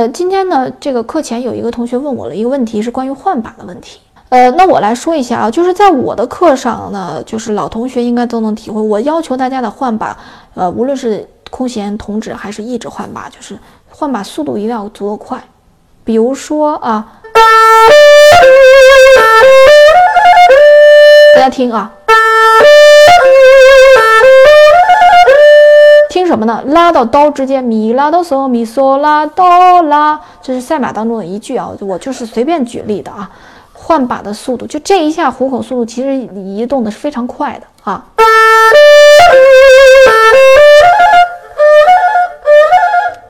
呃，今天呢，这个课前有一个同学问我了一个问题，是关于换把的问题。呃，那我来说一下啊，就是在我的课上呢，就是老同学应该都能体会，我要求大家的换把，呃，无论是空弦、同指还是一指换把，就是换把速度一定要足够快。比如说啊，大家听啊。什么呢？拉到哆之间，咪拉哆嗦，咪嗦拉哆拉，这是赛马当中的一句啊，我就是随便举例的啊。换把的速度，就这一下虎口速度，其实移动的是非常快的啊。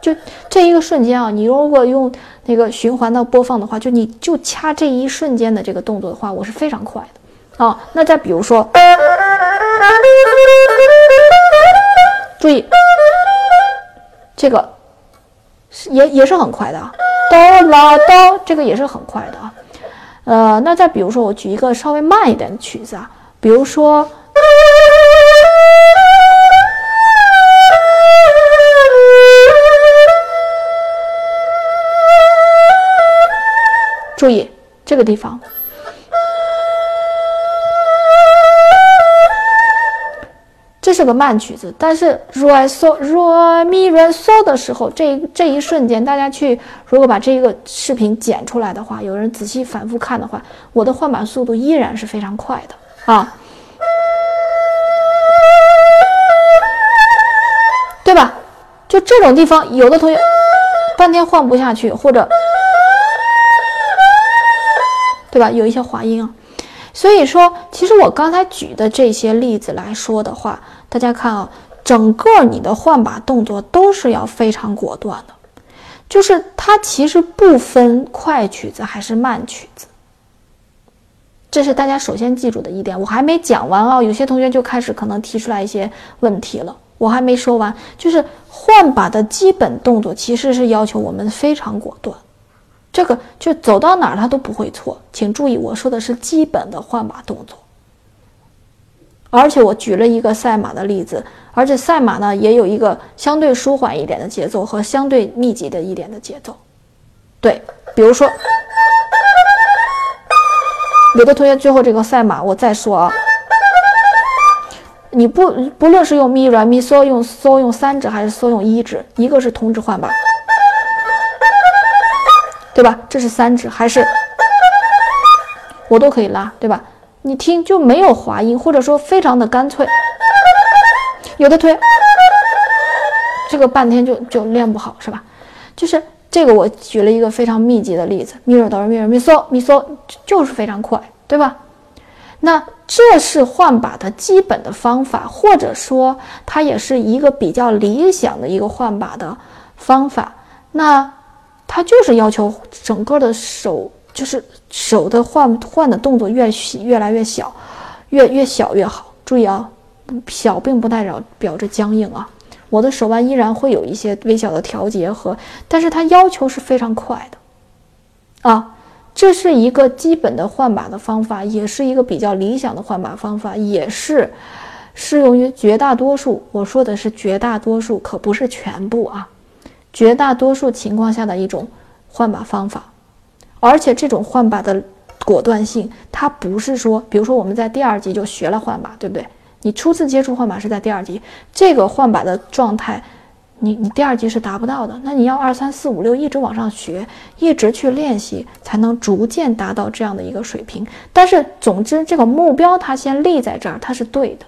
就这一个瞬间啊，你如果用那个循环的播放的话，就你就掐这一瞬间的这个动作的话，我是非常快的啊。那再比如说。注意，这个也也是很快的啊，哆啦哆，这个也是很快的啊。呃，那再比如说，我举一个稍微慢一点的曲子啊，比如说，注意这个地方。这是个慢曲子，但是 re so re mi re so 的时候，这这一瞬间，大家去如果把这个视频剪出来的话，有人仔细反复看的话，我的换把速度依然是非常快的啊，对吧？就这种地方，有的同学半天换不下去，或者对吧？有一些滑音啊。所以说，其实我刚才举的这些例子来说的话，大家看啊，整个你的换把动作都是要非常果断的，就是它其实不分快曲子还是慢曲子，这是大家首先记住的一点。我还没讲完啊，有些同学就开始可能提出来一些问题了，我还没说完，就是换把的基本动作其实是要求我们非常果断。这个就走到哪儿它都不会错，请注意我说的是基本的换把动作。而且我举了一个赛马的例子，而且赛马呢也有一个相对舒缓一点的节奏和相对密集的一点的节奏。对，比如说有的同学最后这个赛马，我再说啊，你不不论是用咪软咪嗦用嗦用三指还是嗦用一指，一个是同指换把。对吧？这是三指，还是我都可以拉，对吧？你听就没有滑音，或者说非常的干脆。有的推，这个半天就就练不好，是吧？就是这个，我举了一个非常密集的例子，咪哆哆咪咪嗦咪嗦，就是非常快，对吧？那这是换把的基本的方法，或者说它也是一个比较理想的一个换把的方法。那。它就是要求整个的手，就是手的换换的动作越越来越小，越越小越好。注意啊，小并不代表表着僵硬啊。我的手腕依然会有一些微小的调节和，但是它要求是非常快的啊。这是一个基本的换把的方法，也是一个比较理想的换把方法，也是适用于绝大多数。我说的是绝大多数，可不是全部啊。绝大多数情况下的一种换把方法，而且这种换把的果断性，它不是说，比如说我们在第二级就学了换把，对不对？你初次接触换把是在第二级，这个换把的状态，你你第二级是达不到的。那你要二三四五六一直往上学，一直去练习，才能逐渐达到这样的一个水平。但是总之，这个目标它先立在这儿，它是对的。